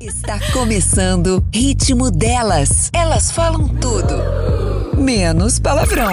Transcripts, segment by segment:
Está começando Ritmo Delas. Elas falam tudo, menos palavrão.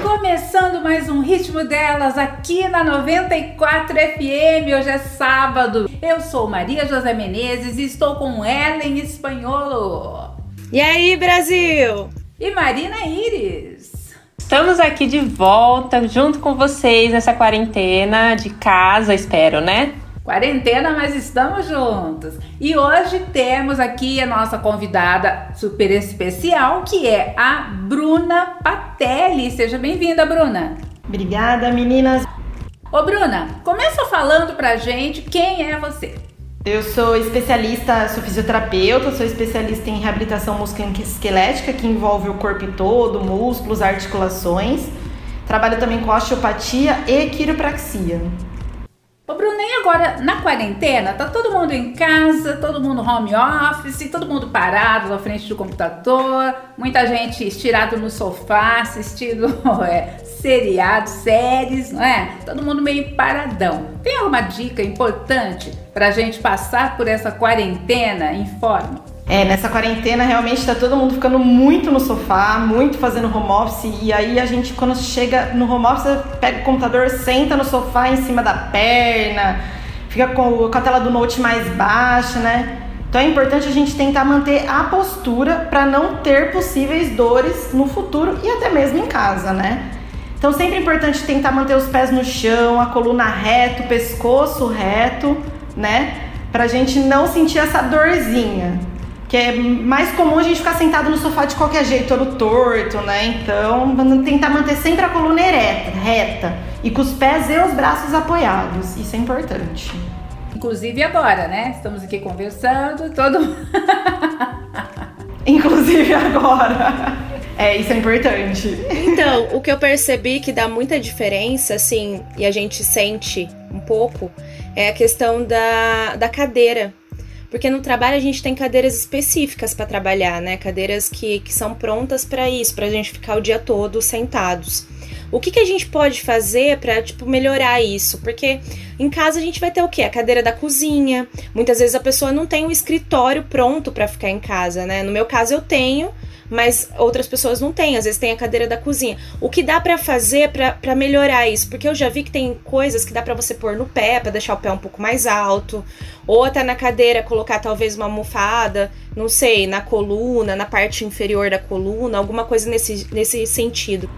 Começando mais um Ritmo Delas aqui na 94 FM. Hoje é sábado. Eu sou Maria José Menezes e estou com Ellen Espanholo. E aí, Brasil? E Marina Iris. Estamos aqui de volta junto com vocês nessa quarentena de casa, espero, né? Quarentena, mas estamos juntos. E hoje temos aqui a nossa convidada super especial, que é a Bruna Patelli. Seja bem-vinda, Bruna. Obrigada, meninas. Ô, Bruna, começa falando pra gente quem é você. Eu sou especialista, sou fisioterapeuta, sou especialista em reabilitação musculoesquelética, que envolve o corpo todo, músculos, articulações. Trabalho também com osteopatia e quiropraxia. Ô Bruno, e agora na quarentena, tá todo mundo em casa, todo mundo home office, todo mundo parado na frente do computador, muita gente estirado no sofá, assistindo é, seriados, séries, não é? Todo mundo meio paradão. Tem alguma dica importante pra gente passar por essa quarentena em forma? É, nessa quarentena realmente tá todo mundo ficando muito no sofá, muito fazendo home office. E aí a gente, quando chega no home office, pega o computador, senta no sofá em cima da perna, fica com, com a tela do note mais baixa, né? Então é importante a gente tentar manter a postura para não ter possíveis dores no futuro e até mesmo em casa, né? Então sempre é importante tentar manter os pés no chão, a coluna reta, o pescoço reto, né? Pra gente não sentir essa dorzinha que é mais comum a gente ficar sentado no sofá de qualquer jeito, todo torto, né? Então, tentar manter sempre a coluna ereta, reta e com os pés e os braços apoiados. Isso é importante. Inclusive agora, né? Estamos aqui conversando, todo Inclusive agora. É, isso é importante. Então, o que eu percebi que dá muita diferença, assim, e a gente sente um pouco, é a questão da, da cadeira porque no trabalho a gente tem cadeiras específicas para trabalhar, né? Cadeiras que, que são prontas para isso, para a gente ficar o dia todo sentados. O que, que a gente pode fazer para tipo melhorar isso? Porque em casa a gente vai ter o quê? A cadeira da cozinha. Muitas vezes a pessoa não tem um escritório pronto para ficar em casa, né? No meu caso eu tenho, mas outras pessoas não têm, às vezes tem a cadeira da cozinha. O que dá para fazer para melhorar isso? Porque eu já vi que tem coisas que dá para você pôr no pé, para deixar o pé um pouco mais alto, ou até na cadeira colocar talvez uma almofada, não sei, na coluna, na parte inferior da coluna, alguma coisa nesse, nesse sentido.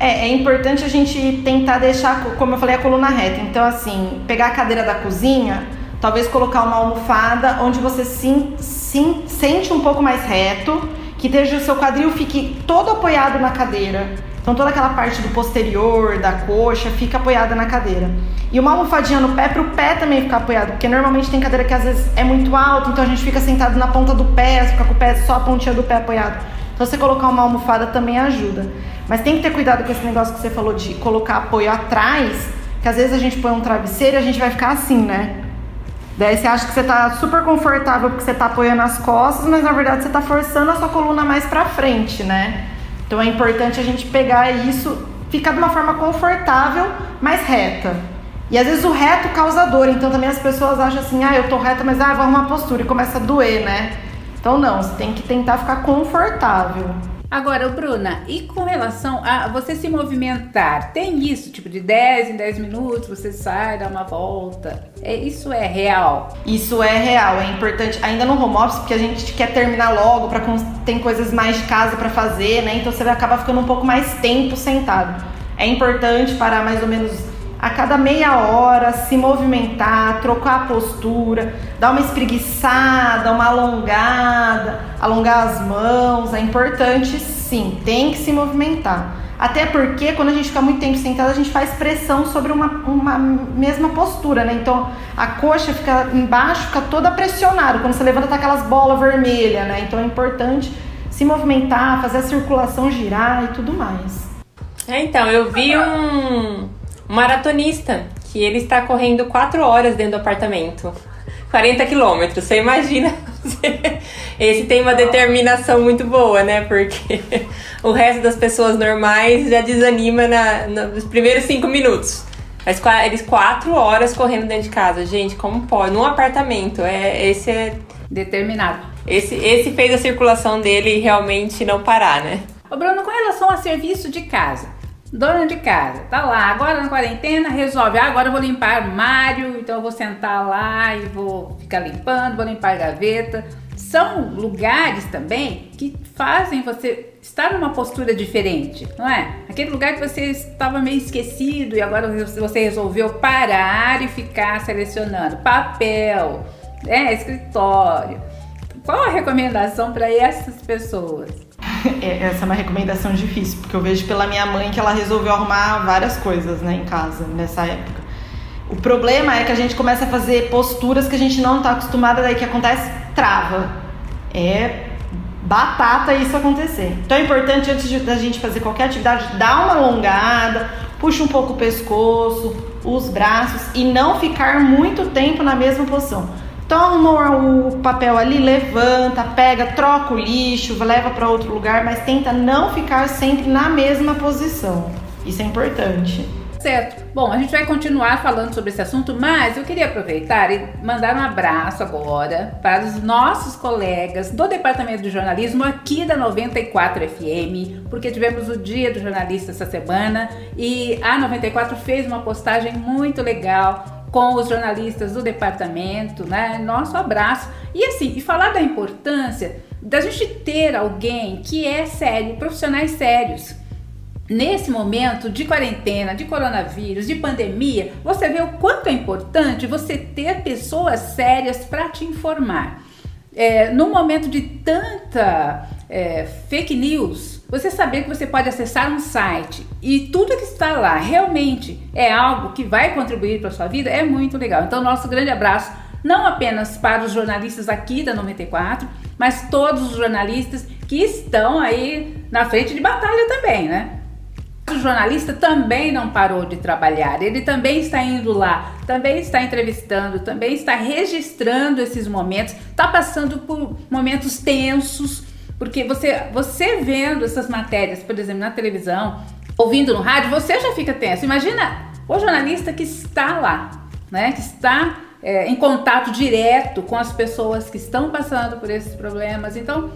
É, é importante a gente tentar deixar, como eu falei, a coluna reta. Então, assim, pegar a cadeira da cozinha, talvez colocar uma almofada onde você sim, sim, sente um pouco mais reto que esteja o seu quadril fique todo apoiado na cadeira. Então toda aquela parte do posterior, da coxa, fica apoiada na cadeira. E uma almofadinha no pé para o pé também ficar apoiado, porque normalmente tem cadeira que às vezes é muito alto, então a gente fica sentado na ponta do pé, fica com o pé só a pontinha do pé apoiado. Então você colocar uma almofada também ajuda. Mas tem que ter cuidado com esse negócio que você falou de colocar apoio atrás, que às vezes a gente põe um travesseiro e a gente vai ficar assim, né? Daí você acha que você tá super confortável porque você tá apoiando as costas, mas na verdade você tá forçando a sua coluna mais para frente, né? Então é importante a gente pegar isso, ficar de uma forma confortável, mais reta. E às vezes o reto causa dor, então também as pessoas acham assim: "Ah, eu tô reta, mas ah, vou arrumar postura" e começa a doer, né? Então não, você tem que tentar ficar confortável. Agora, Bruna, e com relação a você se movimentar, tem isso, tipo de 10 em 10 minutos, você sai, dá uma volta. É, isso é real? Isso é real, é importante. Ainda no home office, porque a gente quer terminar logo, para tem coisas mais de casa para fazer, né? Então você acaba ficando um pouco mais tempo sentado. É importante parar mais ou menos a cada meia hora se movimentar, trocar a postura, dar uma espreguiçada, uma alongada, alongar as mãos, é importante sim, tem que se movimentar. Até porque quando a gente fica muito tempo sentado, a gente faz pressão sobre uma, uma mesma postura, né? Então a coxa fica embaixo, fica toda pressionada. Quando você levanta, tá aquelas bolas vermelhas, né? Então é importante se movimentar, fazer a circulação girar e tudo mais. É, então, eu vi um, um maratonista que ele está correndo 4 horas dentro do apartamento. 40 quilômetros, você imagina? Esse tem uma determinação muito boa, né? Porque o resto das pessoas normais já desanima na, nos primeiros 5 minutos. Mas eles 4 horas correndo dentro de casa. Gente, como pode? Num apartamento. É, esse é, determinado. Esse, esse fez a circulação dele realmente não parar, né? Ô Bruno, com relação a serviço de casa, dona de casa, tá lá, agora na quarentena, resolve, ah, agora eu vou limpar armário, então eu vou sentar lá e vou ficar limpando, vou limpar a gaveta. São lugares também que fazem você estar numa postura diferente, não é? Aquele lugar que você estava meio esquecido e agora você resolveu parar e ficar selecionando papel, é, escritório. Qual a recomendação para essas pessoas? É, essa é uma recomendação difícil, porque eu vejo pela minha mãe que ela resolveu arrumar várias coisas né, em casa nessa época. O problema é que a gente começa a fazer posturas que a gente não está acostumada, daí que acontece, trava. É batata isso acontecer. Então é importante, antes da gente fazer qualquer atividade, dar uma alongada, puxa um pouco o pescoço, os braços e não ficar muito tempo na mesma posição toma o papel ali, levanta, pega, troca o lixo, leva para outro lugar, mas tenta não ficar sempre na mesma posição. Isso é importante. Certo. Bom, a gente vai continuar falando sobre esse assunto, mas eu queria aproveitar e mandar um abraço agora para os nossos colegas do Departamento de Jornalismo aqui da 94 FM, porque tivemos o Dia do Jornalista essa semana e a 94 fez uma postagem muito legal com os jornalistas do departamento, né? Nosso abraço. E assim, e falar da importância da gente ter alguém que é sério, profissionais sérios. Nesse momento de quarentena, de coronavírus, de pandemia, você vê o quanto é importante você ter pessoas sérias para te informar. É, no momento de tanta é, fake news, você saber que você pode acessar um site e tudo que está lá realmente é algo que vai contribuir para a sua vida é muito legal. Então, nosso grande abraço não apenas para os jornalistas aqui da 94, mas todos os jornalistas que estão aí na frente de batalha também, né? O jornalista também não parou de trabalhar, ele também está indo lá, também está entrevistando, também está registrando esses momentos, está passando por momentos tensos, porque você, você vendo essas matérias, por exemplo, na televisão, ouvindo no rádio, você já fica tenso. Imagina o jornalista que está lá, né? Que está é, em contato direto com as pessoas que estão passando por esses problemas. Então,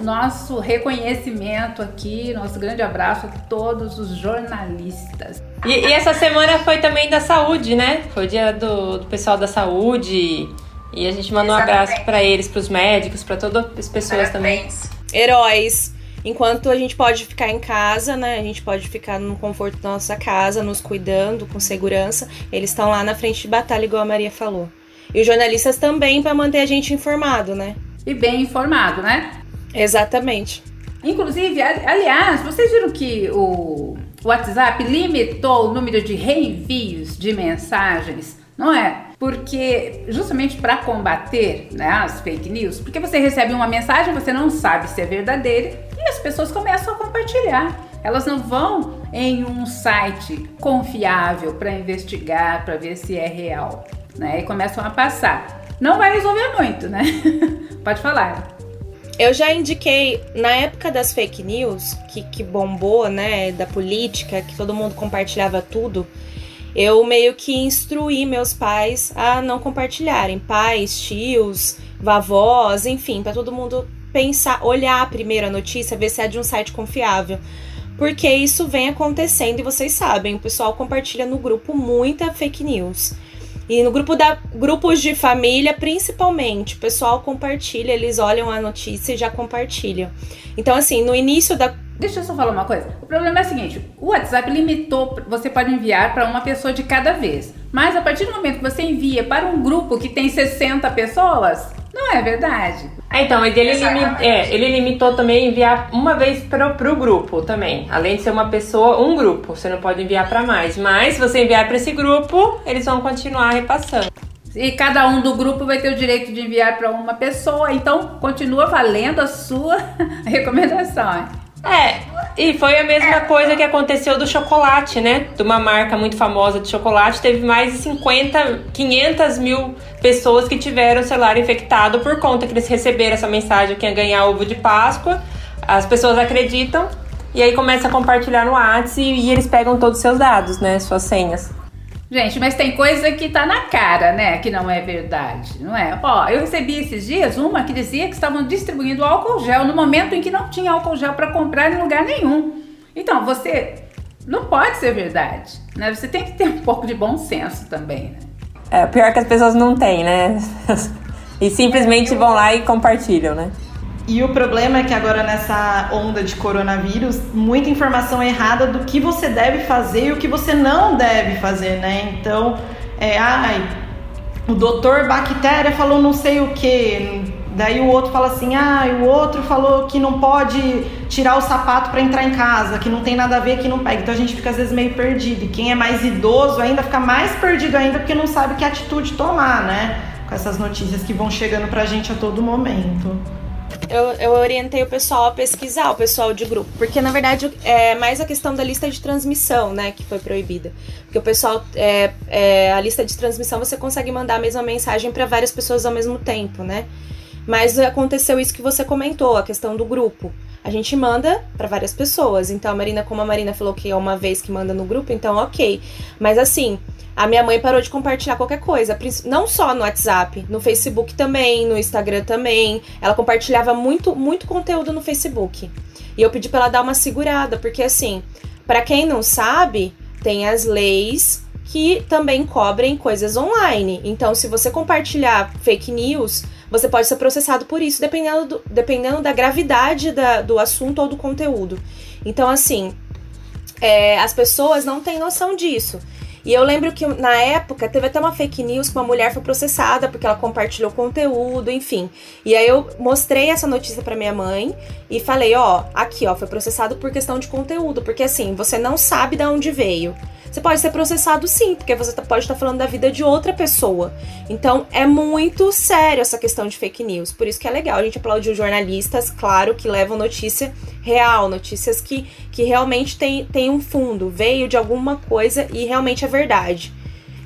nosso reconhecimento aqui, nosso grande abraço a todos os jornalistas. E, e essa semana foi também da saúde, né? Foi o dia do, do pessoal da saúde. E a gente mandou Exatamente. um abraço para eles, para os médicos, para todas as pessoas Parabéns. também heróis. Enquanto a gente pode ficar em casa, né? A gente pode ficar no conforto da nossa casa, nos cuidando, com segurança. Eles estão lá na frente de batalha, igual a Maria falou. E os jornalistas também para manter a gente informado, né? E bem informado, né? Exatamente. Inclusive, aliás, vocês viram que o WhatsApp limitou o número de reenvios de mensagens, não é? porque justamente para combater né, as fake news, porque você recebe uma mensagem, você não sabe se é verdadeira e as pessoas começam a compartilhar. Elas não vão em um site confiável para investigar, para ver se é real, né? E começam a passar. Não vai resolver muito, né? Pode falar. Eu já indiquei na época das fake news, que, que bombou, né, da política, que todo mundo compartilhava tudo eu meio que instruí meus pais a não compartilharem. Pais, tios, vavós, enfim, para todo mundo pensar, olhar a notícia, ver se é de um site confiável. Porque isso vem acontecendo e vocês sabem, o pessoal compartilha no grupo muita fake news. E no grupo da grupos de família, principalmente, o pessoal compartilha, eles olham a notícia e já compartilham. Então, assim, no início da Deixa eu só falar uma coisa. O problema é o seguinte: o WhatsApp limitou, você pode enviar para uma pessoa de cada vez. Mas a partir do momento que você envia para um grupo que tem 60 pessoas, não é verdade. É, então, ele, é, ele limitou também enviar uma vez para o grupo também. Além de ser uma pessoa, um grupo. Você não pode enviar para mais. Mas se você enviar para esse grupo, eles vão continuar repassando. E cada um do grupo vai ter o direito de enviar para uma pessoa. Então, continua valendo a sua recomendação. É, e foi a mesma coisa que aconteceu do chocolate, né? De uma marca muito famosa de chocolate, teve mais de 50, 500 mil pessoas que tiveram o celular infectado por conta que eles receberam essa mensagem que ia ganhar ovo de Páscoa. As pessoas acreditam e aí começa a compartilhar no WhatsApp e, e eles pegam todos os seus dados, né? Suas senhas. Gente, mas tem coisa que tá na cara, né? Que não é verdade, não é? Ó, eu recebi esses dias uma que dizia que estavam distribuindo álcool gel no momento em que não tinha álcool gel para comprar em lugar nenhum. Então, você não pode ser verdade, né? Você tem que ter um pouco de bom senso também, né? É, pior que as pessoas não têm, né? e simplesmente vão lá e compartilham, né? E o problema é que agora nessa onda de coronavírus, muita informação errada do que você deve fazer e o que você não deve fazer, né? Então, é, ai, o doutor bactéria falou não sei o que, daí o outro fala assim, ah, o outro falou que não pode tirar o sapato para entrar em casa, que não tem nada a ver, que não pega. Então a gente fica às vezes meio perdido. E quem é mais idoso ainda fica mais perdido ainda porque não sabe que atitude tomar, né? Com essas notícias que vão chegando pra gente a todo momento eu, eu orientei o pessoal a pesquisar, o pessoal de grupo. Porque, na verdade, é mais a questão da lista de transmissão, né, que foi proibida. Porque o pessoal, é, é a lista de transmissão, você consegue mandar a mesma mensagem para várias pessoas ao mesmo tempo, né? Mas aconteceu isso que você comentou, a questão do grupo. A gente manda para várias pessoas. Então, a Marina, como a Marina falou que é uma vez que manda no grupo, então ok. Mas assim, a minha mãe parou de compartilhar qualquer coisa, não só no WhatsApp, no Facebook também, no Instagram também. Ela compartilhava muito, muito conteúdo no Facebook. E eu pedi para ela dar uma segurada, porque assim, para quem não sabe, tem as leis que também cobrem coisas online. Então, se você compartilhar fake news, você pode ser processado por isso, dependendo, do, dependendo da gravidade da, do assunto ou do conteúdo. Então, assim, é, as pessoas não têm noção disso. E eu lembro que na época teve até uma fake news que uma mulher foi processada porque ela compartilhou conteúdo, enfim. E aí eu mostrei essa notícia para minha mãe e falei, ó, aqui, ó, foi processado por questão de conteúdo, porque assim, você não sabe de onde veio. Você pode ser processado sim, porque você tá, pode estar tá falando da vida de outra pessoa. Então é muito sério essa questão de fake news. Por isso que é legal a gente aplaudir os jornalistas, claro, que levam notícia real, notícias que, que realmente tem, tem um fundo, veio de alguma coisa e realmente é verdade.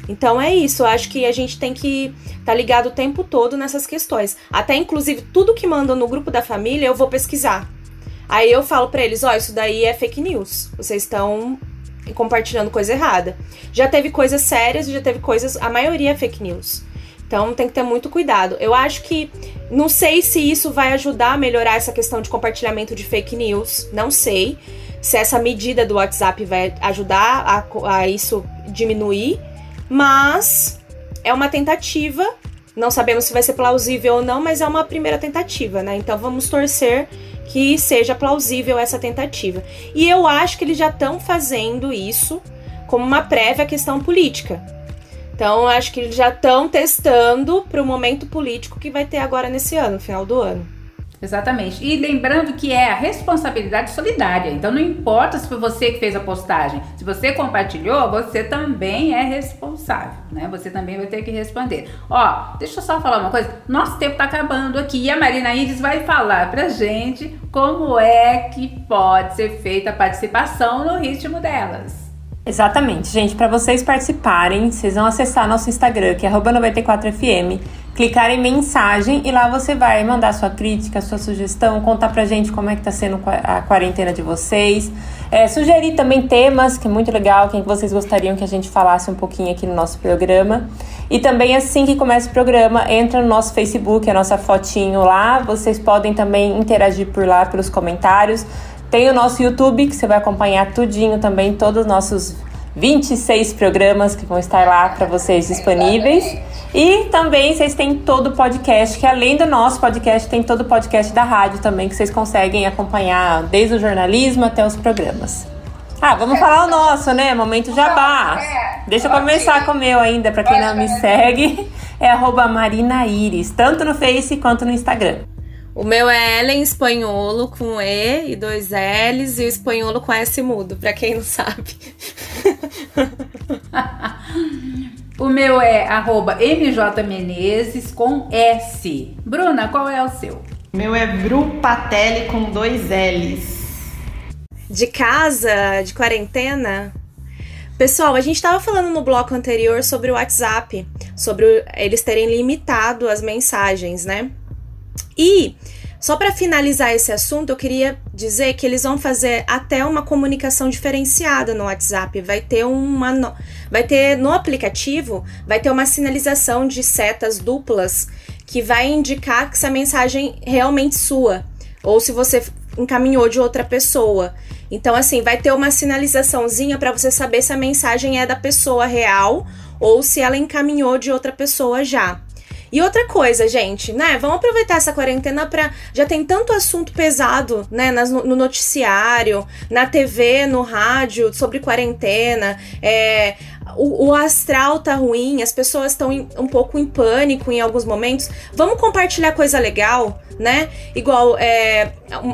Então é isso, acho que a gente tem que estar tá ligado o tempo todo nessas questões. Até inclusive tudo que mandam no grupo da família eu vou pesquisar. Aí eu falo para eles, ó, oh, isso daí é fake news. Vocês estão compartilhando coisa errada. Já teve coisas sérias e já teve coisas, a maioria é fake news. Então tem que ter muito cuidado. Eu acho que não sei se isso vai ajudar a melhorar essa questão de compartilhamento de fake news, não sei se essa medida do WhatsApp vai ajudar a, a isso diminuir, mas é uma tentativa. Não sabemos se vai ser plausível ou não, mas é uma primeira tentativa, né? Então vamos torcer que seja plausível essa tentativa. E eu acho que eles já estão fazendo isso como uma prévia questão política. Então, acho que eles já estão testando para o momento político que vai ter agora nesse ano, no final do ano. Exatamente. E lembrando que é a responsabilidade solidária. Então não importa se foi você que fez a postagem. Se você compartilhou, você também é responsável, né? Você também vai ter que responder. Ó, deixa eu só falar uma coisa. Nosso tempo tá acabando aqui e a Marina Iris vai falar pra gente como é que pode ser feita a participação no ritmo delas. Exatamente, gente. Para vocês participarem, vocês vão acessar nosso Instagram, que é 94fm clicar em mensagem e lá você vai mandar sua crítica, sua sugestão, contar pra gente como é que tá sendo a quarentena de vocês. É, sugerir também temas, que é muito legal, quem vocês gostariam que a gente falasse um pouquinho aqui no nosso programa. E também assim que começa o programa, entra no nosso Facebook, a nossa fotinho lá. Vocês podem também interagir por lá pelos comentários. Tem o nosso YouTube, que você vai acompanhar tudinho também, todos os nossos 26 programas que vão estar lá para vocês disponíveis. E também vocês têm todo o podcast, que além do nosso podcast, tem todo o podcast da rádio também, que vocês conseguem acompanhar desde o jornalismo até os programas. Ah, vamos falar o nosso, né? Momento jabá. Deixa eu começar com o meu ainda, para quem não me segue. É arroba Marina Iris, tanto no Face quanto no Instagram. O meu é Ellen Espanholo com E e dois L's e o espanholo com S mudo, para quem não sabe. O meu é arroba mjmenezes com S. Bruna, qual é o seu? Meu é Brupatelli com dois L's. De casa, de quarentena? Pessoal, a gente estava falando no bloco anterior sobre o WhatsApp, sobre eles terem limitado as mensagens, né? E Só para finalizar esse assunto, eu queria dizer que eles vão fazer até uma comunicação diferenciada no WhatsApp. Vai ter uma no... vai ter no aplicativo, vai ter uma sinalização de setas duplas que vai indicar que essa mensagem realmente sua ou se você encaminhou de outra pessoa. Então assim, vai ter uma sinalizaçãozinha para você saber se a mensagem é da pessoa real ou se ela encaminhou de outra pessoa já. E outra coisa, gente, né? Vamos aproveitar essa quarentena para já tem tanto assunto pesado, né, no noticiário, na TV, no rádio sobre quarentena, é, o, o, astral tá ruim, as pessoas estão um pouco em pânico em alguns momentos. Vamos compartilhar coisa legal, né? Igual é,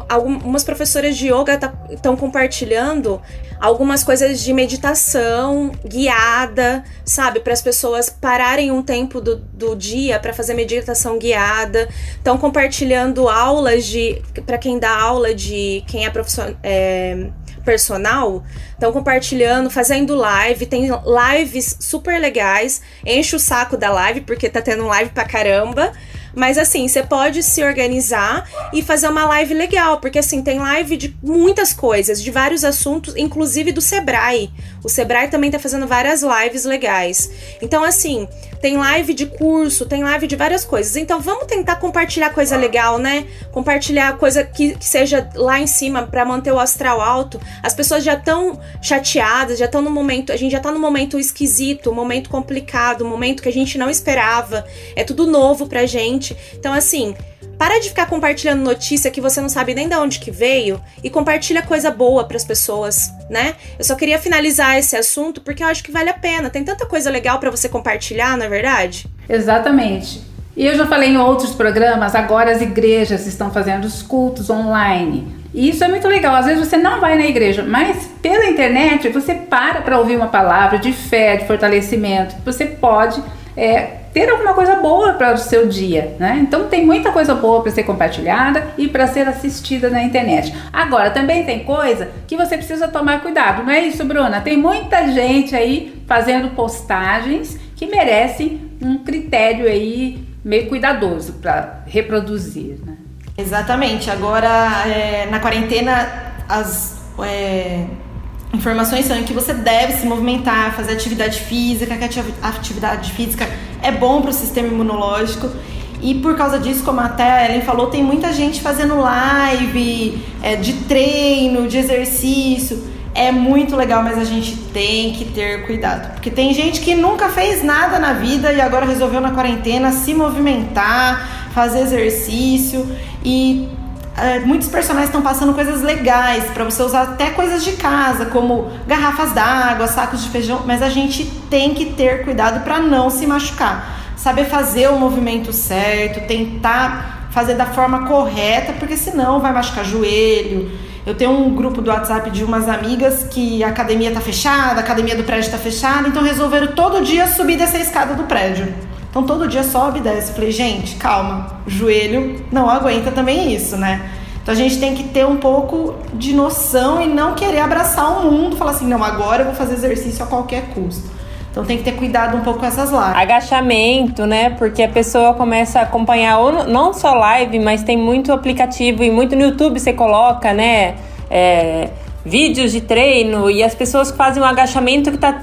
algumas professoras de yoga estão tá, compartilhando algumas coisas de meditação guiada, sabe? Para as pessoas pararem um tempo do, do dia para fazer meditação guiada. Estão compartilhando aulas de. para quem dá aula de quem é profissional. É, personal, estão compartilhando, fazendo live, tem lives super legais. Enche o saco da live, porque tá tendo live pra caramba. Mas assim, você pode se organizar e fazer uma live legal, porque assim, tem live de muitas coisas, de vários assuntos, inclusive do Sebrae. O Sebrae também tá fazendo várias lives legais. Então, assim, tem live de curso, tem live de várias coisas. Então, vamos tentar compartilhar coisa legal, né? Compartilhar coisa que, que seja lá em cima para manter o astral alto. As pessoas já estão chateadas, já estão no momento, a gente já tá no momento esquisito, um momento complicado, um momento que a gente não esperava. É tudo novo pra gente. Então, assim, para de ficar compartilhando notícia que você não sabe nem de onde que veio e compartilha coisa boa para as pessoas, né? Eu só queria finalizar esse assunto porque eu acho que vale a pena. Tem tanta coisa legal para você compartilhar, na é verdade? Exatamente. E eu já falei em outros programas, agora as igrejas estão fazendo os cultos online. E isso é muito legal. Às vezes você não vai na igreja, mas pela internet você para para ouvir uma palavra de fé, de fortalecimento. Você pode é, ter alguma coisa boa para o seu dia, né? Então tem muita coisa boa para ser compartilhada e para ser assistida na internet. Agora também tem coisa que você precisa tomar cuidado, não é isso, Bruna? Tem muita gente aí fazendo postagens que merecem um critério aí meio cuidadoso para reproduzir, né? Exatamente. Agora é, na quarentena as é informações são que você deve se movimentar, fazer atividade física, que a atividade física é bom para o sistema imunológico. E por causa disso, como até a Ellen falou, tem muita gente fazendo live é, de treino, de exercício. É muito legal, mas a gente tem que ter cuidado. Porque tem gente que nunca fez nada na vida e agora resolveu na quarentena se movimentar, fazer exercício. E é, muitos personagens estão passando coisas legais para você usar até coisas de casa, como garrafas d'água, sacos de feijão, mas a gente tem que ter cuidado para não se machucar. Saber fazer o movimento certo, tentar fazer da forma correta, porque senão vai machucar joelho. Eu tenho um grupo do WhatsApp de umas amigas que a academia tá fechada, a academia do prédio tá fechada, então resolveram todo dia subir dessa escada do prédio. Então todo dia sobe e desce. falei, gente, calma, joelho não aguenta também isso, né? Então a gente tem que ter um pouco de noção e não querer abraçar o mundo, falar assim, não, agora eu vou fazer exercício a qualquer custo. Então tem que ter cuidado um pouco com essas lives. Agachamento, né? Porque a pessoa começa a acompanhar ou não só live, mas tem muito aplicativo e muito no YouTube você coloca, né? É, vídeos de treino e as pessoas fazem um agachamento que tá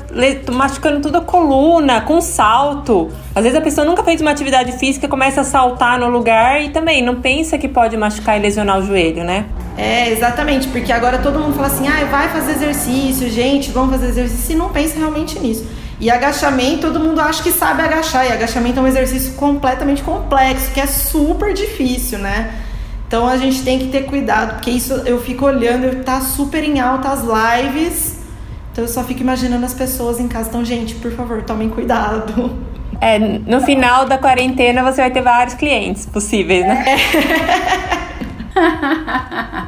machucando toda a coluna, com salto. Às vezes a pessoa nunca fez uma atividade física, começa a saltar no lugar e também não pensa que pode machucar e lesionar o joelho, né? É, exatamente, porque agora todo mundo fala assim, ah, vai fazer exercício, gente, vamos fazer exercício, e não pensa realmente nisso. E agachamento, todo mundo acha que sabe agachar, e agachamento é um exercício completamente complexo, que é super difícil, né? Então a gente tem que ter cuidado, porque isso eu fico olhando, tá super em alta as lives. Então eu só fico imaginando as pessoas em casa. Então, gente, por favor, tomem cuidado. É, no final da quarentena você vai ter vários clientes possíveis, né? É.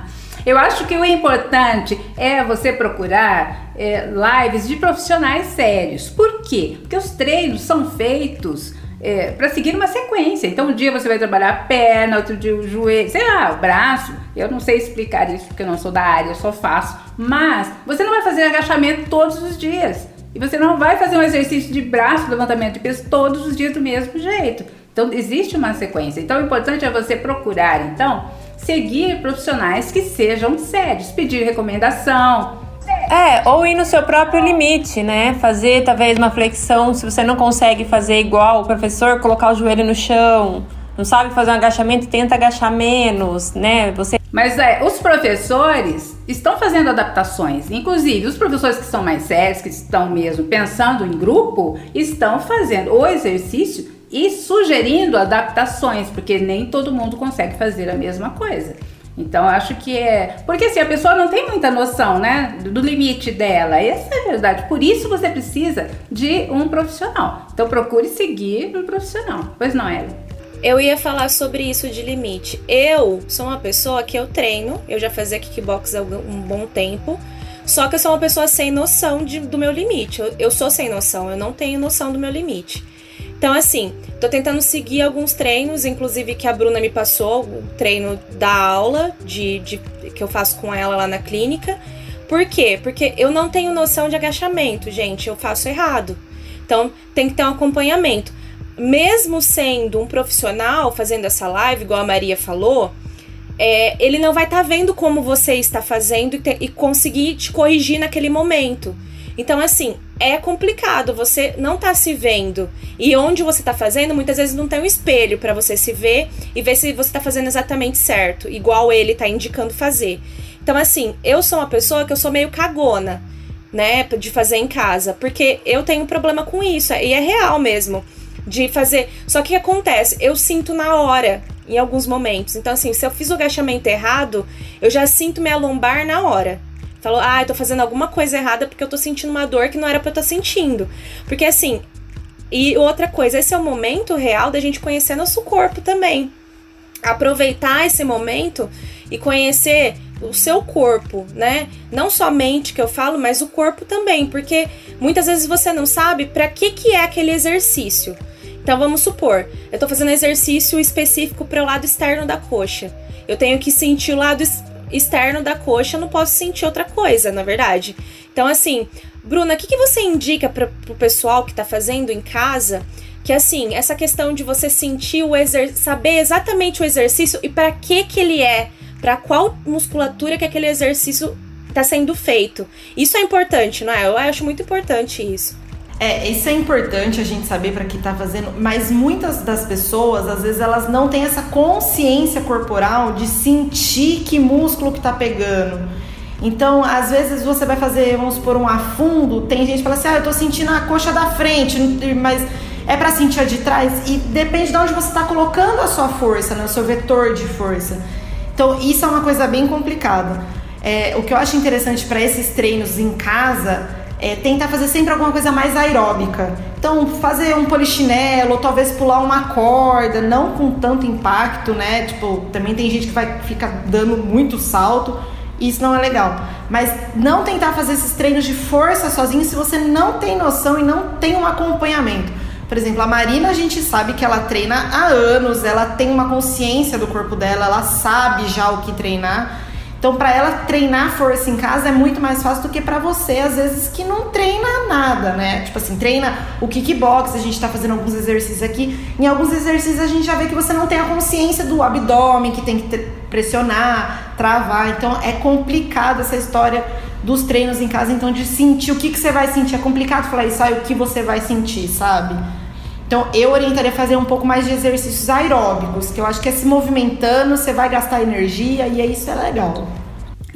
Eu acho que o importante é você procurar é, lives de profissionais sérios. Por quê? Porque os treinos são feitos é, para seguir uma sequência. Então, um dia você vai trabalhar a perna, outro dia o joelho, sei lá, o braço. Eu não sei explicar isso porque eu não sou da área, eu só faço. Mas você não vai fazer agachamento todos os dias. E você não vai fazer um exercício de braço, levantamento de peso todos os dias do mesmo jeito. Então, existe uma sequência. Então, o importante é você procurar, então, seguir profissionais que sejam sérios, pedir recomendação, é, ou ir no seu próprio limite, né? Fazer talvez uma flexão, se você não consegue fazer igual o professor, colocar o joelho no chão. Não sabe fazer um agachamento, tenta agachar menos, né? Você Mas é, os professores estão fazendo adaptações. Inclusive, os professores que são mais sérios, que estão mesmo pensando em grupo, estão fazendo o exercício e sugerindo adaptações, porque nem todo mundo consegue fazer a mesma coisa. Então acho que é. Porque assim, a pessoa não tem muita noção, né? Do limite dela. Essa é a verdade. Por isso você precisa de um profissional. Então procure seguir um profissional. Pois não, Ellen? Eu ia falar sobre isso de limite. Eu sou uma pessoa que eu treino, eu já fazia kickbox há um bom tempo. Só que eu sou uma pessoa sem noção de, do meu limite. Eu, eu sou sem noção, eu não tenho noção do meu limite. Então, assim, tô tentando seguir alguns treinos, inclusive que a Bruna me passou, o treino da aula de, de, que eu faço com ela lá na clínica. Por quê? Porque eu não tenho noção de agachamento, gente, eu faço errado. Então, tem que ter um acompanhamento. Mesmo sendo um profissional fazendo essa live, igual a Maria falou, é, ele não vai estar tá vendo como você está fazendo e, e conseguir te corrigir naquele momento. Então, assim, é complicado, você não tá se vendo. E onde você tá fazendo, muitas vezes não tem um espelho para você se ver e ver se você tá fazendo exatamente certo, igual ele tá indicando fazer. Então, assim, eu sou uma pessoa que eu sou meio cagona, né, de fazer em casa, porque eu tenho problema com isso, e é real mesmo, de fazer. Só que acontece, eu sinto na hora, em alguns momentos. Então, assim, se eu fiz o agachamento errado, eu já sinto minha lombar na hora. Falou, ah, eu tô fazendo alguma coisa errada porque eu tô sentindo uma dor que não era pra eu estar sentindo. Porque assim, e outra coisa, esse é o momento real da gente conhecer nosso corpo também. Aproveitar esse momento e conhecer o seu corpo, né? Não somente que eu falo, mas o corpo também, porque muitas vezes você não sabe para que que é aquele exercício. Então vamos supor, eu tô fazendo exercício específico para o lado externo da coxa. Eu tenho que sentir o lado externo da coxa, eu não posso sentir outra coisa, na verdade. Então, assim, Bruna, o que, que você indica para o pessoal que está fazendo em casa? Que assim, essa questão de você sentir o exercício, saber exatamente o exercício e para que que ele é, para qual musculatura que aquele exercício está sendo feito. Isso é importante, não é? Eu acho muito importante isso. É, isso é importante a gente saber para que tá fazendo, mas muitas das pessoas, às vezes, elas não têm essa consciência corporal de sentir que músculo que tá pegando. Então, às vezes você vai fazer, vamos supor, um afundo, tem gente que fala assim: "Ah, eu tô sentindo a coxa da frente", mas é para sentir a de trás e depende de onde você está colocando a sua força, né, o seu vetor de força. Então, isso é uma coisa bem complicada. É, o que eu acho interessante para esses treinos em casa é, tentar fazer sempre alguma coisa mais aeróbica. Então, fazer um polichinelo, talvez pular uma corda, não com tanto impacto, né? Tipo, também tem gente que vai ficar dando muito salto, e isso não é legal. Mas não tentar fazer esses treinos de força sozinho se você não tem noção e não tem um acompanhamento. Por exemplo, a Marina, a gente sabe que ela treina há anos, ela tem uma consciência do corpo dela, ela sabe já o que treinar. Então, para ela treinar força em casa é muito mais fácil do que para você, às vezes, que não treina nada, né? Tipo assim, treina o kickbox, a gente tá fazendo alguns exercícios aqui. Em alguns exercícios a gente já vê que você não tem a consciência do abdômen, que tem que pressionar, travar. Então, é complicado essa história dos treinos em casa, então de sentir o que, que você vai sentir. É complicado falar isso, aí o que você vai sentir, sabe? Então, eu orientaria a fazer um pouco mais de exercícios aeróbicos, que eu acho que é se movimentando, você vai gastar energia e isso é legal.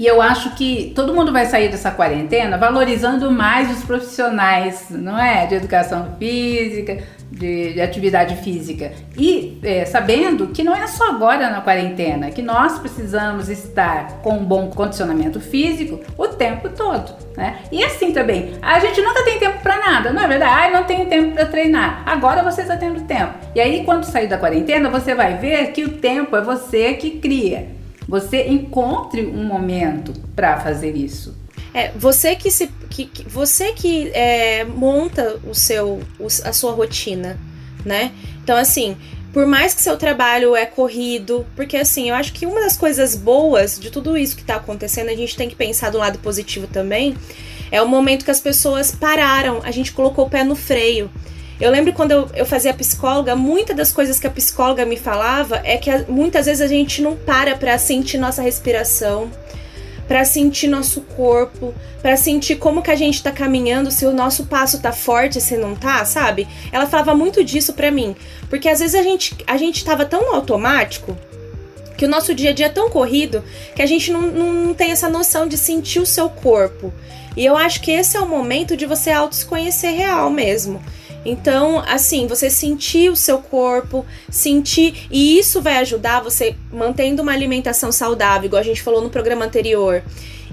E eu acho que todo mundo vai sair dessa quarentena valorizando mais os profissionais, não é? De educação física, de, de atividade física. E é, sabendo que não é só agora na quarentena, que nós precisamos estar com um bom condicionamento físico o tempo todo, né? E assim também, a gente nunca tem tempo para nada, não é verdade? Ai, não tenho tempo para treinar. Agora você está tendo tempo. E aí, quando sair da quarentena, você vai ver que o tempo é você que cria. Você encontre um momento para fazer isso. É, você que se. Que, que você que é, monta o seu, o, a sua rotina, né? Então, assim, por mais que seu trabalho é corrido, porque assim, eu acho que uma das coisas boas de tudo isso que tá acontecendo, a gente tem que pensar do lado positivo também, é o momento que as pessoas pararam, a gente colocou o pé no freio. Eu lembro quando eu, eu fazia psicóloga, muitas das coisas que a psicóloga me falava é que a, muitas vezes a gente não para para sentir nossa respiração, para sentir nosso corpo, para sentir como que a gente tá caminhando, se o nosso passo tá forte, se não tá, sabe? Ela falava muito disso para mim, porque às vezes a gente a gente tava tão automático que o nosso dia a dia é tão corrido que a gente não, não tem essa noção de sentir o seu corpo. E eu acho que esse é o momento de você auto se conhecer real mesmo. Então, assim, você sentir o seu corpo, sentir. E isso vai ajudar você mantendo uma alimentação saudável, igual a gente falou no programa anterior.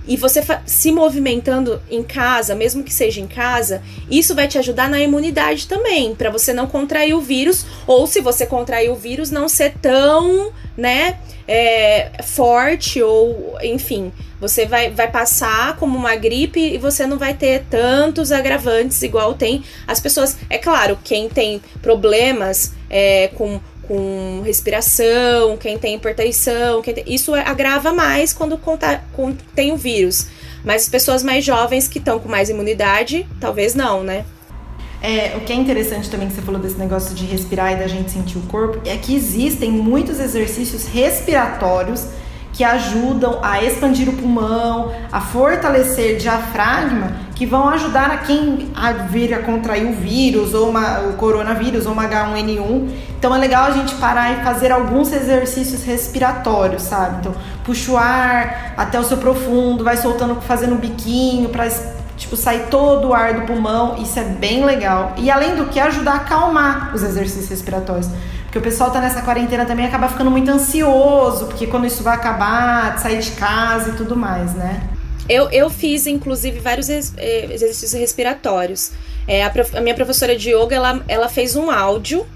E você se movimentando em casa, mesmo que seja em casa, isso vai te ajudar na imunidade também, para você não contrair o vírus, ou se você contrair o vírus, não ser tão, né, é, forte, ou enfim, você vai, vai passar como uma gripe e você não vai ter tantos agravantes igual tem as pessoas. É claro, quem tem problemas é, com, com respiração, quem tem hipertensão, quem tem, isso agrava mais quando conta, tem o vírus. Mas as pessoas mais jovens que estão com mais imunidade, talvez não, né? É, o que é interessante também que você falou desse negócio de respirar e da gente sentir o corpo é que existem muitos exercícios respiratórios que ajudam a expandir o pulmão, a fortalecer o diafragma, que vão ajudar a quem a vir a contrair o vírus, ou uma, o coronavírus, ou uma H1N1. Então é legal a gente parar e fazer alguns exercícios respiratórios, sabe? Então, puxa o ar até o seu profundo, vai soltando, fazendo um biquinho para tipo, sair todo o ar do pulmão, isso é bem legal. E além do que, ajudar a acalmar os exercícios respiratórios. Porque o pessoal tá nessa quarentena também acaba ficando muito ansioso, porque quando isso vai acabar, sair de casa e tudo mais, né? Eu, eu fiz, inclusive, vários eh, exercícios respiratórios. É, a, prof, a minha professora de yoga, ela, ela fez um áudio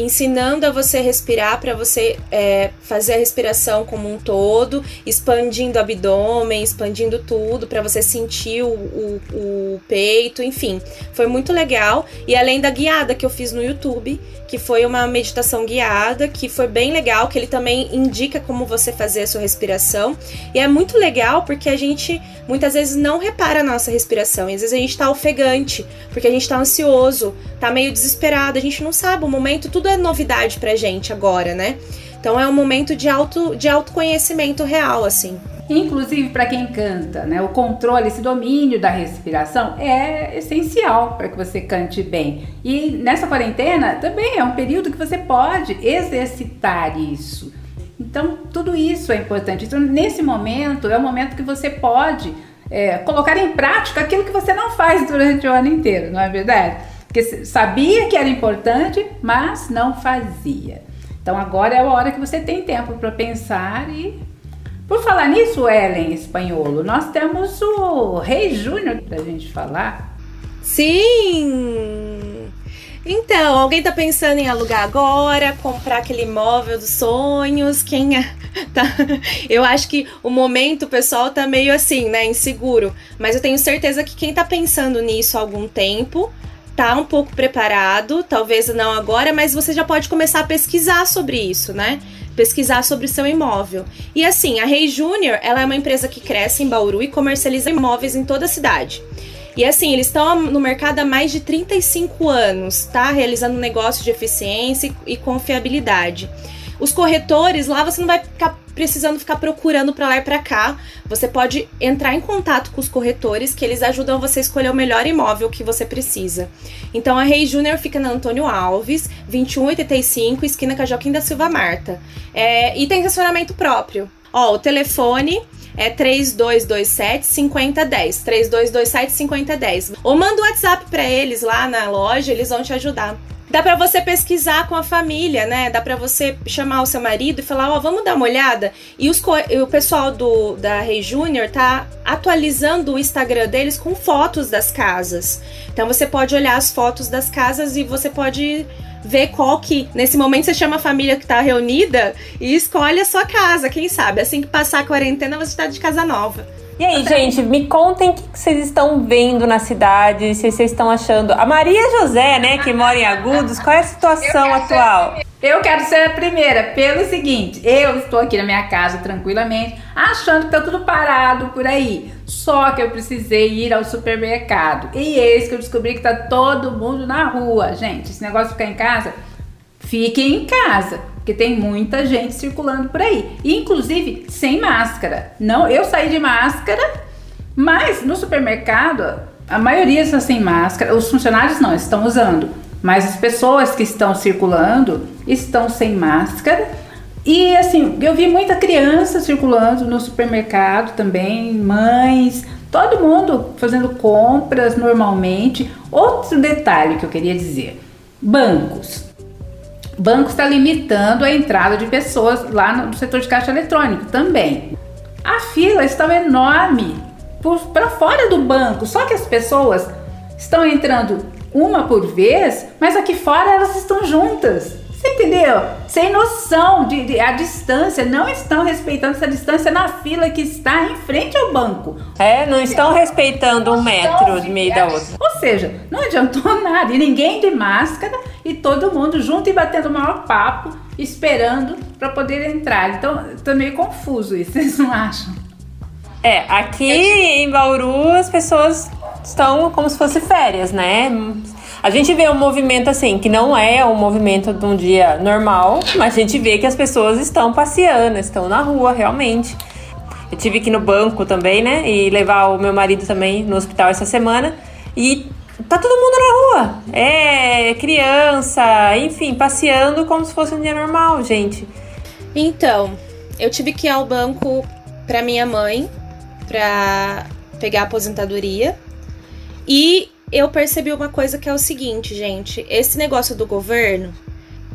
ensinando a você respirar para você é, fazer a respiração como um todo, expandindo o abdômen, expandindo tudo para você sentir o, o, o, peito, enfim, foi muito legal. E além da guiada que eu fiz no YouTube, que foi uma meditação guiada, que foi bem legal, que ele também indica como você fazer a sua respiração. E é muito legal porque a gente muitas vezes não repara a nossa respiração, e às vezes a gente tá ofegante, porque a gente tá ansioso, tá meio desesperado, a gente não sabe o momento, tudo é novidade pra gente agora, né? Então é um momento de, auto, de autoconhecimento real, assim. Inclusive para quem canta, né? O controle, esse domínio da respiração é essencial para que você cante bem. E nessa quarentena também é um período que você pode exercitar isso. Então tudo isso é importante. Então nesse momento é o momento que você pode é, colocar em prática aquilo que você não faz durante o ano inteiro, não é verdade? Porque sabia que era importante, mas não fazia. Então agora é a hora que você tem tempo para pensar e. Por falar nisso, Ellen Espanholo, nós temos o Rei Júnior para a gente falar. Sim! Então, alguém tá pensando em alugar agora, comprar aquele imóvel dos sonhos? Quem é? Tá. Eu acho que o momento o pessoal tá meio assim, né, inseguro. Mas eu tenho certeza que quem tá pensando nisso há algum tempo tá um pouco preparado, talvez não agora, mas você já pode começar a pesquisar sobre isso, né? Pesquisar sobre seu imóvel. E assim, a Rei Júnior, ela é uma empresa que cresce em Bauru e comercializa imóveis em toda a cidade. E assim, eles estão no mercado há mais de 35 anos, tá? Realizando um negócio de eficiência e confiabilidade. Os corretores lá você não vai ficar precisando ficar procurando para lá e para cá. Você pode entrar em contato com os corretores que eles ajudam você a escolher o melhor imóvel que você precisa. Então a Rei Júnior fica na Antônio Alves, 2185, esquina com a Joaquim da Silva Marta. É, e tem estacionamento próprio. Ó, o telefone é 3227 5010. 3227 5010. Ou manda um WhatsApp para eles lá na loja, eles vão te ajudar. Dá para você pesquisar com a família, né? Dá para você chamar o seu marido e falar, ó, oh, vamos dar uma olhada. E, os, o pessoal do da Rei Júnior tá atualizando o Instagram deles com fotos das casas. Então você pode olhar as fotos das casas e você pode ver qual que. Nesse momento você chama a família que tá reunida e escolhe a sua casa, quem sabe? Assim que passar a quarentena, você tá de casa nova. E aí, gente, me contem o que vocês estão vendo na cidade, se vocês estão achando. A Maria José, né, que mora em Agudos, qual é a situação atual? Eu quero ser a primeira, pelo seguinte: eu estou aqui na minha casa tranquilamente, achando que tá tudo parado por aí. Só que eu precisei ir ao supermercado. E eis que eu descobri que tá todo mundo na rua. Gente, esse negócio de ficar em casa, fiquem em casa, porque tem muita gente circulando por aí. Inclusive sem máscara. Não, eu saí de máscara, mas no supermercado a maioria está sem máscara. Os funcionários não estão usando. Mas as pessoas que estão circulando estão sem máscara. E assim, eu vi muita criança circulando no supermercado também, mães, todo mundo fazendo compras normalmente. Outro detalhe que eu queria dizer: bancos. Banco está limitando a entrada de pessoas lá no setor de caixa eletrônico também. A fila estava enorme para fora do banco, só que as pessoas estão entrando uma por vez, mas aqui fora elas estão juntas. Você entendeu? Sem noção de, de, a distância, não estão respeitando essa distância na fila que está em frente ao banco. É, não estão respeitando um metro de meio da outra. Ou seja, não adiantou nada. E ninguém de máscara e todo mundo junto e batendo o maior papo, esperando para poder entrar. Então, tô meio confuso isso, vocês não acham? É, aqui em Bauru as pessoas estão como se fosse férias, né? A gente vê um movimento assim, que não é um movimento de um dia normal, mas a gente vê que as pessoas estão passeando, estão na rua realmente. Eu tive que ir no banco também, né? E levar o meu marido também no hospital essa semana. E tá todo mundo na rua. É criança, enfim, passeando como se fosse um dia normal, gente. Então, eu tive que ir ao banco para minha mãe para pegar a aposentadoria e eu percebi uma coisa que é o seguinte, gente: esse negócio do governo,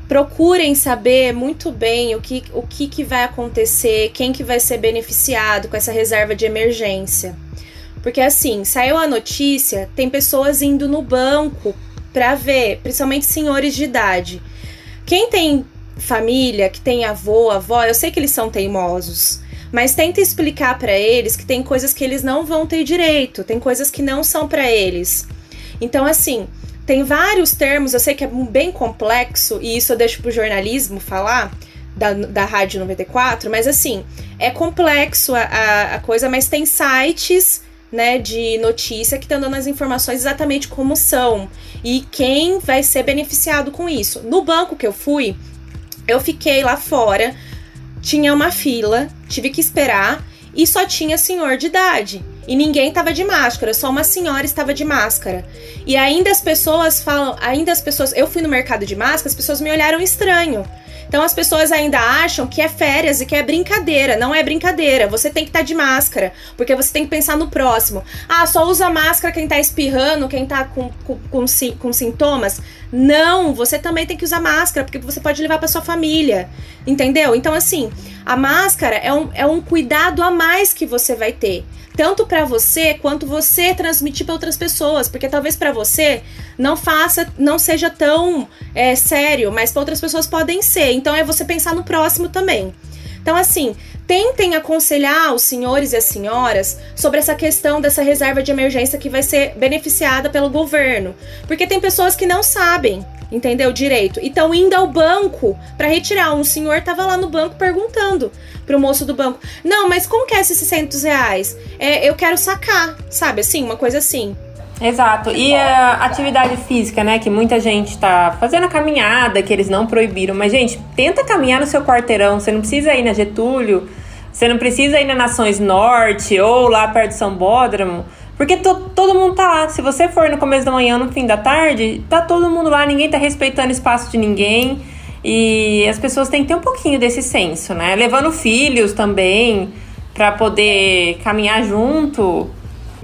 procurem saber muito bem o que, o que, que vai acontecer, quem que vai ser beneficiado com essa reserva de emergência. Porque assim, saiu a notícia, tem pessoas indo no banco para ver, principalmente senhores de idade. Quem tem família, que tem avô, avó, eu sei que eles são teimosos. Mas tenta explicar para eles que tem coisas que eles não vão ter direito, tem coisas que não são para eles. Então, assim, tem vários termos, eu sei que é bem complexo, e isso eu deixo pro jornalismo falar, da, da Rádio 94, mas assim, é complexo a, a, a coisa, mas tem sites né, de notícia que estão dando as informações exatamente como são e quem vai ser beneficiado com isso. No banco que eu fui, eu fiquei lá fora tinha uma fila, tive que esperar e só tinha senhor de idade. E ninguém tava de máscara, só uma senhora estava de máscara. E ainda as pessoas falam, ainda as pessoas, eu fui no mercado de máscara, as pessoas me olharam estranho. Então as pessoas ainda acham que é férias e que é brincadeira. Não é brincadeira. Você tem que estar tá de máscara, porque você tem que pensar no próximo. Ah, só usa máscara quem tá espirrando, quem tá com, com, com, com sintomas. Não, você também tem que usar máscara, porque você pode levar para sua família. Entendeu? Então, assim, a máscara é um, é um cuidado a mais que você vai ter tanto para você quanto você transmitir para outras pessoas, porque talvez para você não faça, não seja tão é, sério, mas para outras pessoas podem ser. Então é você pensar no próximo também. Então assim, tentem aconselhar os senhores e as senhoras sobre essa questão dessa reserva de emergência que vai ser beneficiada pelo governo, porque tem pessoas que não sabem entendeu? Direito. E estão indo ao banco para retirar. Um senhor tava lá no banco perguntando pro moço do banco: Não, mas como que é esses 600 reais? É, eu quero sacar, sabe? Assim, uma coisa assim. Exato. E a atividade física, né? Que muita gente tá fazendo a caminhada, que eles não proibiram. Mas, gente, tenta caminhar no seu quarteirão. Você não precisa ir na Getúlio, você não precisa ir na Nações Norte ou lá perto de São Bódromo. Porque to, todo mundo tá lá. Se você for no começo da manhã ou no fim da tarde, tá todo mundo lá, ninguém tá respeitando o espaço de ninguém. E as pessoas têm que ter um pouquinho desse senso, né? Levando filhos também para poder caminhar junto.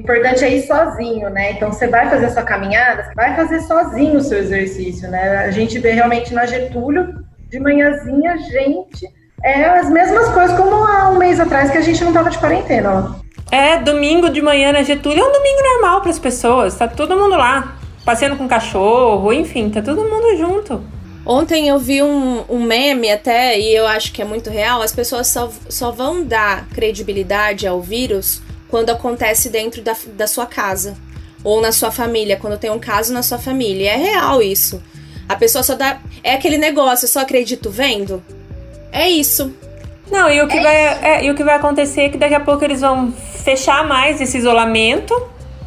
O importante é ir sozinho, né? Então você vai fazer a sua caminhada, você vai fazer sozinho o seu exercício, né? A gente vê realmente na Getúlio, de manhãzinha, gente, é as mesmas coisas como há um mês atrás que a gente não tava de quarentena, ó. É, domingo de manhã na Getúlio é um domingo normal para as pessoas. Tá todo mundo lá, passeando com cachorro, enfim, tá todo mundo junto. Ontem eu vi um, um meme até, e eu acho que é muito real, as pessoas só, só vão dar credibilidade ao vírus quando acontece dentro da, da sua casa. Ou na sua família, quando tem um caso na sua família. É real isso. A pessoa só dá. É aquele negócio, eu só acredito vendo? É isso. Não, e o que, é vai, é, e o que vai acontecer é que daqui a pouco eles vão fechar mais esse isolamento.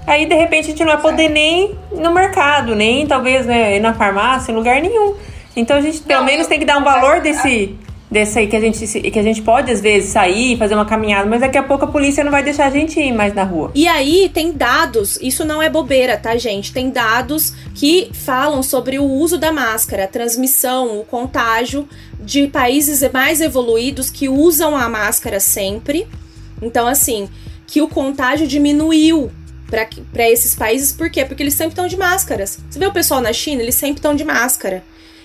Aí, de repente, a gente não vai poder nem ir no mercado, nem talvez né, ir na farmácia, em lugar nenhum. Então, a gente pelo não, menos tem que dar um valor desse, desse aí que a gente que a gente pode às vezes sair, fazer uma caminhada, mas daqui a pouco a polícia não vai deixar a gente ir mais na rua. E aí tem dados, isso não é bobeira, tá, gente? Tem dados que falam sobre o uso da máscara, a transmissão, o contágio de países mais evoluídos que usam a máscara sempre. Então, assim, que o contágio diminuiu para esses países, por quê? Porque eles sempre estão de máscaras. Você vê o pessoal na China, eles sempre estão de máscara.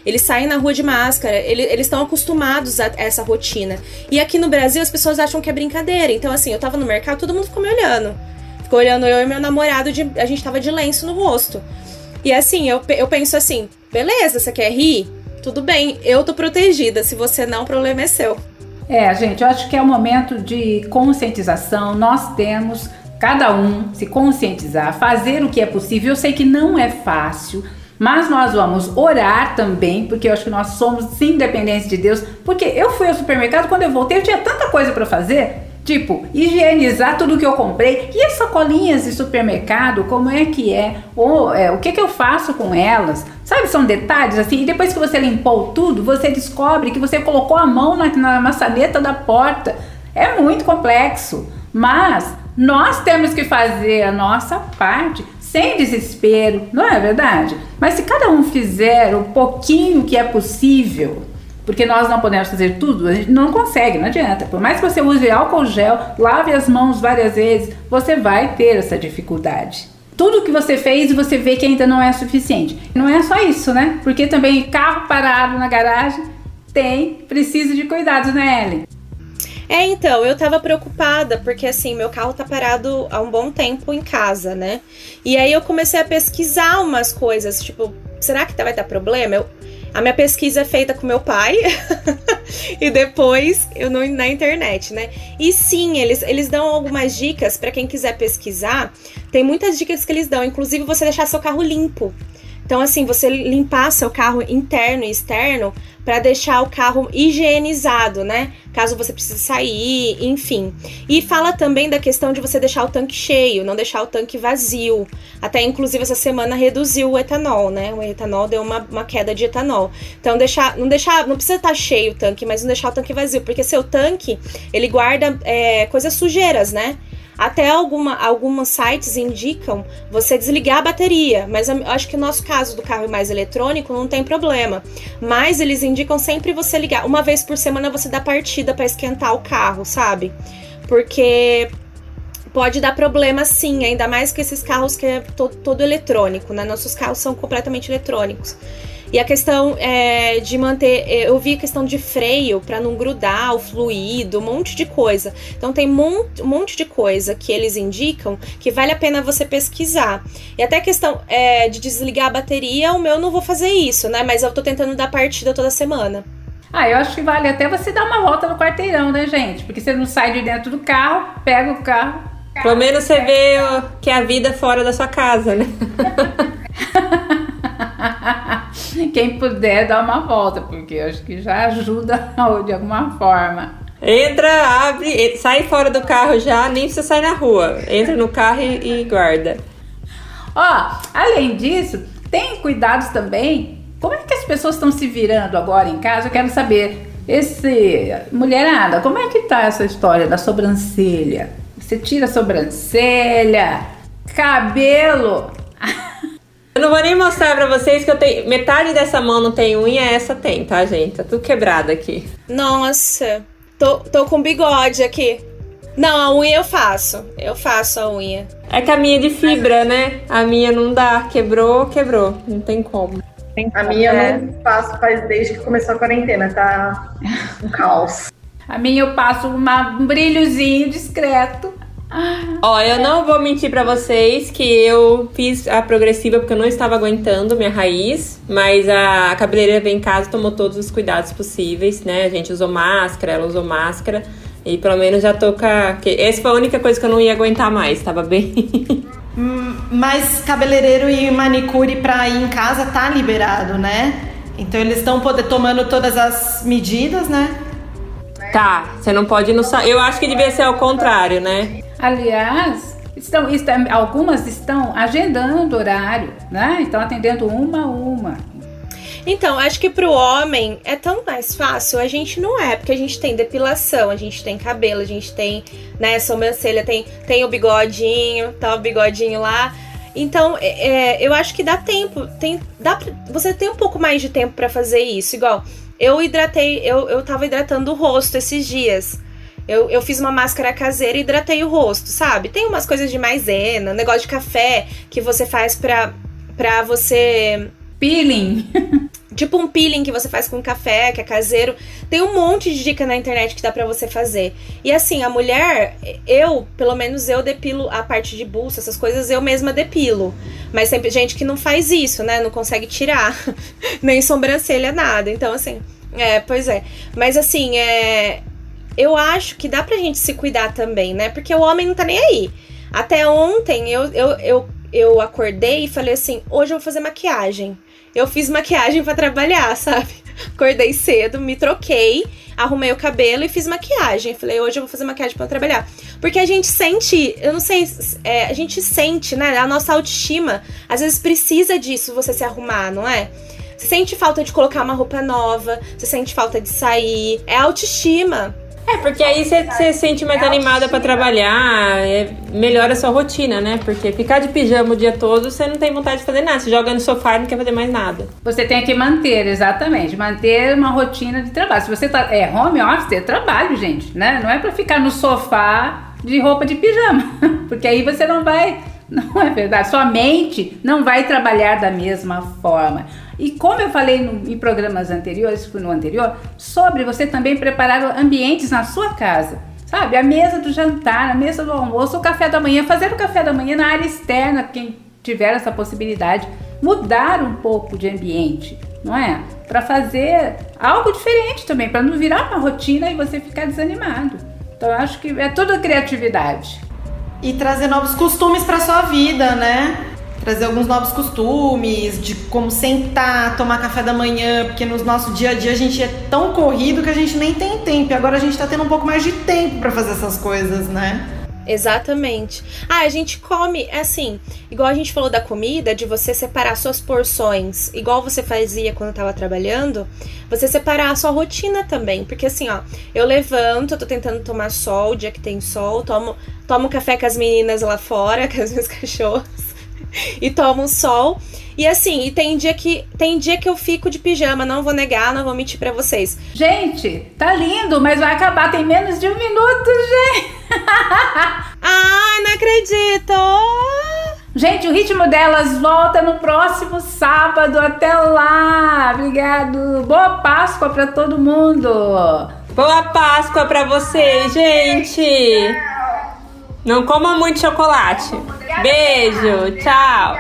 Eles saem na rua de máscara, ele, eles estão acostumados a essa rotina. E aqui no Brasil as pessoas acham que é brincadeira. Então, assim, eu tava no mercado, todo mundo ficou me olhando. Ficou olhando eu e meu namorado, de, a gente tava de lenço no rosto. E assim, eu, eu penso assim: beleza, você quer rir? Tudo bem, eu tô protegida. Se você não, o problema é seu. É, gente, eu acho que é o momento de conscientização. Nós temos, cada um, se conscientizar, fazer o que é possível. Eu sei que não é fácil. Mas nós vamos orar também, porque eu acho que nós somos sim dependentes de Deus. Porque eu fui ao supermercado, quando eu voltei, eu tinha tanta coisa para fazer. Tipo, higienizar tudo que eu comprei. E as sacolinhas de supermercado, como é que é? Ou é, o que, que eu faço com elas? Sabe, são detalhes assim. E depois que você limpou tudo, você descobre que você colocou a mão na, na maçaneta da porta. É muito complexo. Mas nós temos que fazer a nossa parte sem desespero, não é verdade? Mas se cada um fizer o pouquinho que é possível, porque nós não podemos fazer tudo, a gente não consegue, não adianta. Por mais que você use álcool gel, lave as mãos várias vezes, você vai ter essa dificuldade. Tudo que você fez, você vê que ainda não é suficiente. Não é só isso, né? Porque também carro parado na garagem tem, precisa de cuidados, né, Ellen? É, então, eu tava preocupada, porque assim, meu carro tá parado há um bom tempo em casa, né? E aí eu comecei a pesquisar umas coisas, tipo, será que vai dar problema? Eu, a minha pesquisa é feita com meu pai e depois eu não na internet, né? E sim, eles, eles dão algumas dicas para quem quiser pesquisar. Tem muitas dicas que eles dão, inclusive você deixar seu carro limpo. Então, assim, você limpar seu carro interno e externo para deixar o carro higienizado, né? Caso você precise sair, enfim. E fala também da questão de você deixar o tanque cheio, não deixar o tanque vazio. Até, inclusive, essa semana reduziu o etanol, né? O etanol deu uma, uma queda de etanol. Então, deixar, não deixar, não precisa estar tá cheio o tanque, mas não deixar o tanque vazio, porque seu tanque, ele guarda é, coisas sujeiras, né? Até alguma, alguns sites indicam você desligar a bateria, mas eu acho que no nosso caso do carro mais eletrônico não tem problema. Mas eles indicam sempre você ligar. Uma vez por semana você dá partida para esquentar o carro, sabe? Porque pode dar problema sim, ainda mais que esses carros que é todo, todo eletrônico, né? Nossos carros são completamente eletrônicos. E a questão é, de manter, é, eu vi a questão de freio para não grudar o fluido, um monte de coisa. Então tem um monte de coisa que eles indicam que vale a pena você pesquisar. E até a questão é, de desligar a bateria, o meu não vou fazer isso, né? Mas eu tô tentando dar partida toda semana. Ah, eu acho que vale até você dar uma volta no quarteirão, né, gente? Porque você não sai de dentro do carro, pega o carro. Pelo menos você vê que é a vida fora da sua casa, né? quem puder dar uma volta, porque acho que já ajuda de alguma forma. Entra, abre, sai fora do carro já, nem precisa sair na rua. Entra no carro e, e guarda. Ó, além disso, tem cuidados também. Como é que as pessoas estão se virando agora em casa? Eu quero saber. Esse mulherada, como é que tá essa história da sobrancelha? Você tira a sobrancelha, cabelo. Eu não vou nem mostrar pra vocês que eu tenho. Metade dessa mão não tem unha, essa tem, tá, gente? Tá tudo quebrado aqui. Nossa, tô, tô com bigode aqui. Não, a unha eu faço. Eu faço a unha. É que a minha é de fibra, né? A minha não dá. Quebrou, quebrou. Não tem como. A minha é. eu não faço faz desde que começou a quarentena, tá um caos. A minha eu passo uma, um brilhozinho discreto. Ó, eu não vou mentir para vocês que eu fiz a progressiva porque eu não estava aguentando minha raiz, mas a cabeleireira vem em casa tomou todos os cuidados possíveis, né? A gente usou máscara, ela usou máscara e pelo menos já tô com a... Essa foi a única coisa que eu não ia aguentar mais, tava bem. Hum, mas cabeleireiro e manicure pra ir em casa tá liberado, né? Então eles estão tomando todas as medidas, né? Tá, você não pode ir no Eu acho que devia ser ao contrário, né? Aliás, estão, estão, algumas estão agendando horário, né? Estão atendendo uma a uma. Então, acho que pro homem é tão mais fácil. A gente não é, porque a gente tem depilação, a gente tem cabelo, a gente tem, né, sobrancelha, tem, tem o bigodinho, tá o bigodinho lá. Então, é, é eu acho que dá tempo. Tem, dá pra, você tem um pouco mais de tempo para fazer isso. Igual, eu hidratei, eu, eu tava hidratando o rosto esses dias. Eu, eu fiz uma máscara caseira e hidratei o rosto, sabe? Tem umas coisas de maisena, negócio de café que você faz pra, pra você. Peeling. Tipo um peeling que você faz com café, que é caseiro. Tem um monte de dica na internet que dá para você fazer. E assim, a mulher, eu, pelo menos eu depilo a parte de bolsa, essas coisas eu mesma depilo. Mas tem gente que não faz isso, né? Não consegue tirar nem sobrancelha, nada. Então, assim, é, pois é. Mas assim, é. Eu acho que dá pra gente se cuidar também, né? Porque o homem não tá nem aí. Até ontem eu, eu, eu, eu acordei e falei assim: hoje eu vou fazer maquiagem eu fiz maquiagem para trabalhar, sabe? Acordei cedo, me troquei, arrumei o cabelo e fiz maquiagem. Falei, hoje eu vou fazer maquiagem para trabalhar. Porque a gente sente, eu não sei, é, a gente sente, né? A nossa autoestima, às vezes precisa disso, você se arrumar, não é? Você sente falta de colocar uma roupa nova, você sente falta de sair. É autoestima. É, porque aí você se sente mais animada para trabalhar, é, melhora a sua rotina, né? Porque ficar de pijama o dia todo, você não tem vontade de fazer nada. Você joga no sofá e não quer fazer mais nada. Você tem que manter, exatamente, manter uma rotina de trabalho. Se você tá, é home office, é trabalho, gente, né? Não é para ficar no sofá de roupa de pijama, porque aí você não vai, não é verdade, sua mente não vai trabalhar da mesma forma. E como eu falei no, em programas anteriores, no anterior, sobre você também preparar ambientes na sua casa. Sabe, a mesa do jantar, a mesa do almoço, o café da manhã, fazer o café da manhã na área externa, quem tiver essa possibilidade, mudar um pouco de ambiente, não é? Para fazer algo diferente também, para não virar uma rotina e você ficar desanimado. Então eu acho que é tudo criatividade. E trazer novos costumes para sua vida, né? Trazer alguns novos costumes, de como sentar, tomar café da manhã, porque no nosso dia a dia a gente é tão corrido que a gente nem tem tempo. E agora a gente tá tendo um pouco mais de tempo para fazer essas coisas, né? Exatamente. Ah, a gente come, é assim, igual a gente falou da comida, de você separar suas porções, igual você fazia quando tava trabalhando, você separar a sua rotina também. Porque assim, ó, eu levanto, tô tentando tomar sol, o dia que tem sol, tomo, tomo café com as meninas lá fora, com as minhas cachorras. e tomo sol. E assim, e tem dia que tem dia que eu fico de pijama, não vou negar, não vou mentir para vocês. Gente, tá lindo, mas vai acabar tem menos de um minuto, gente. Ai, não acredito. Gente, o ritmo delas volta no próximo sábado. Até lá. Obrigado. Boa Páscoa para todo mundo. Boa Páscoa para você, gente. Não coma muito chocolate. Beijo, tchau.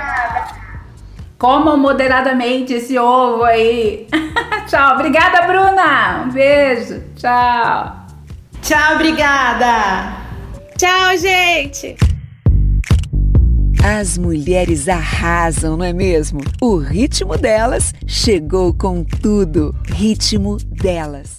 Comam moderadamente esse ovo aí. tchau. Obrigada, Bruna. Um beijo. Tchau. Tchau, obrigada. Tchau, gente. As mulheres arrasam, não é mesmo? O ritmo delas chegou com tudo. Ritmo delas.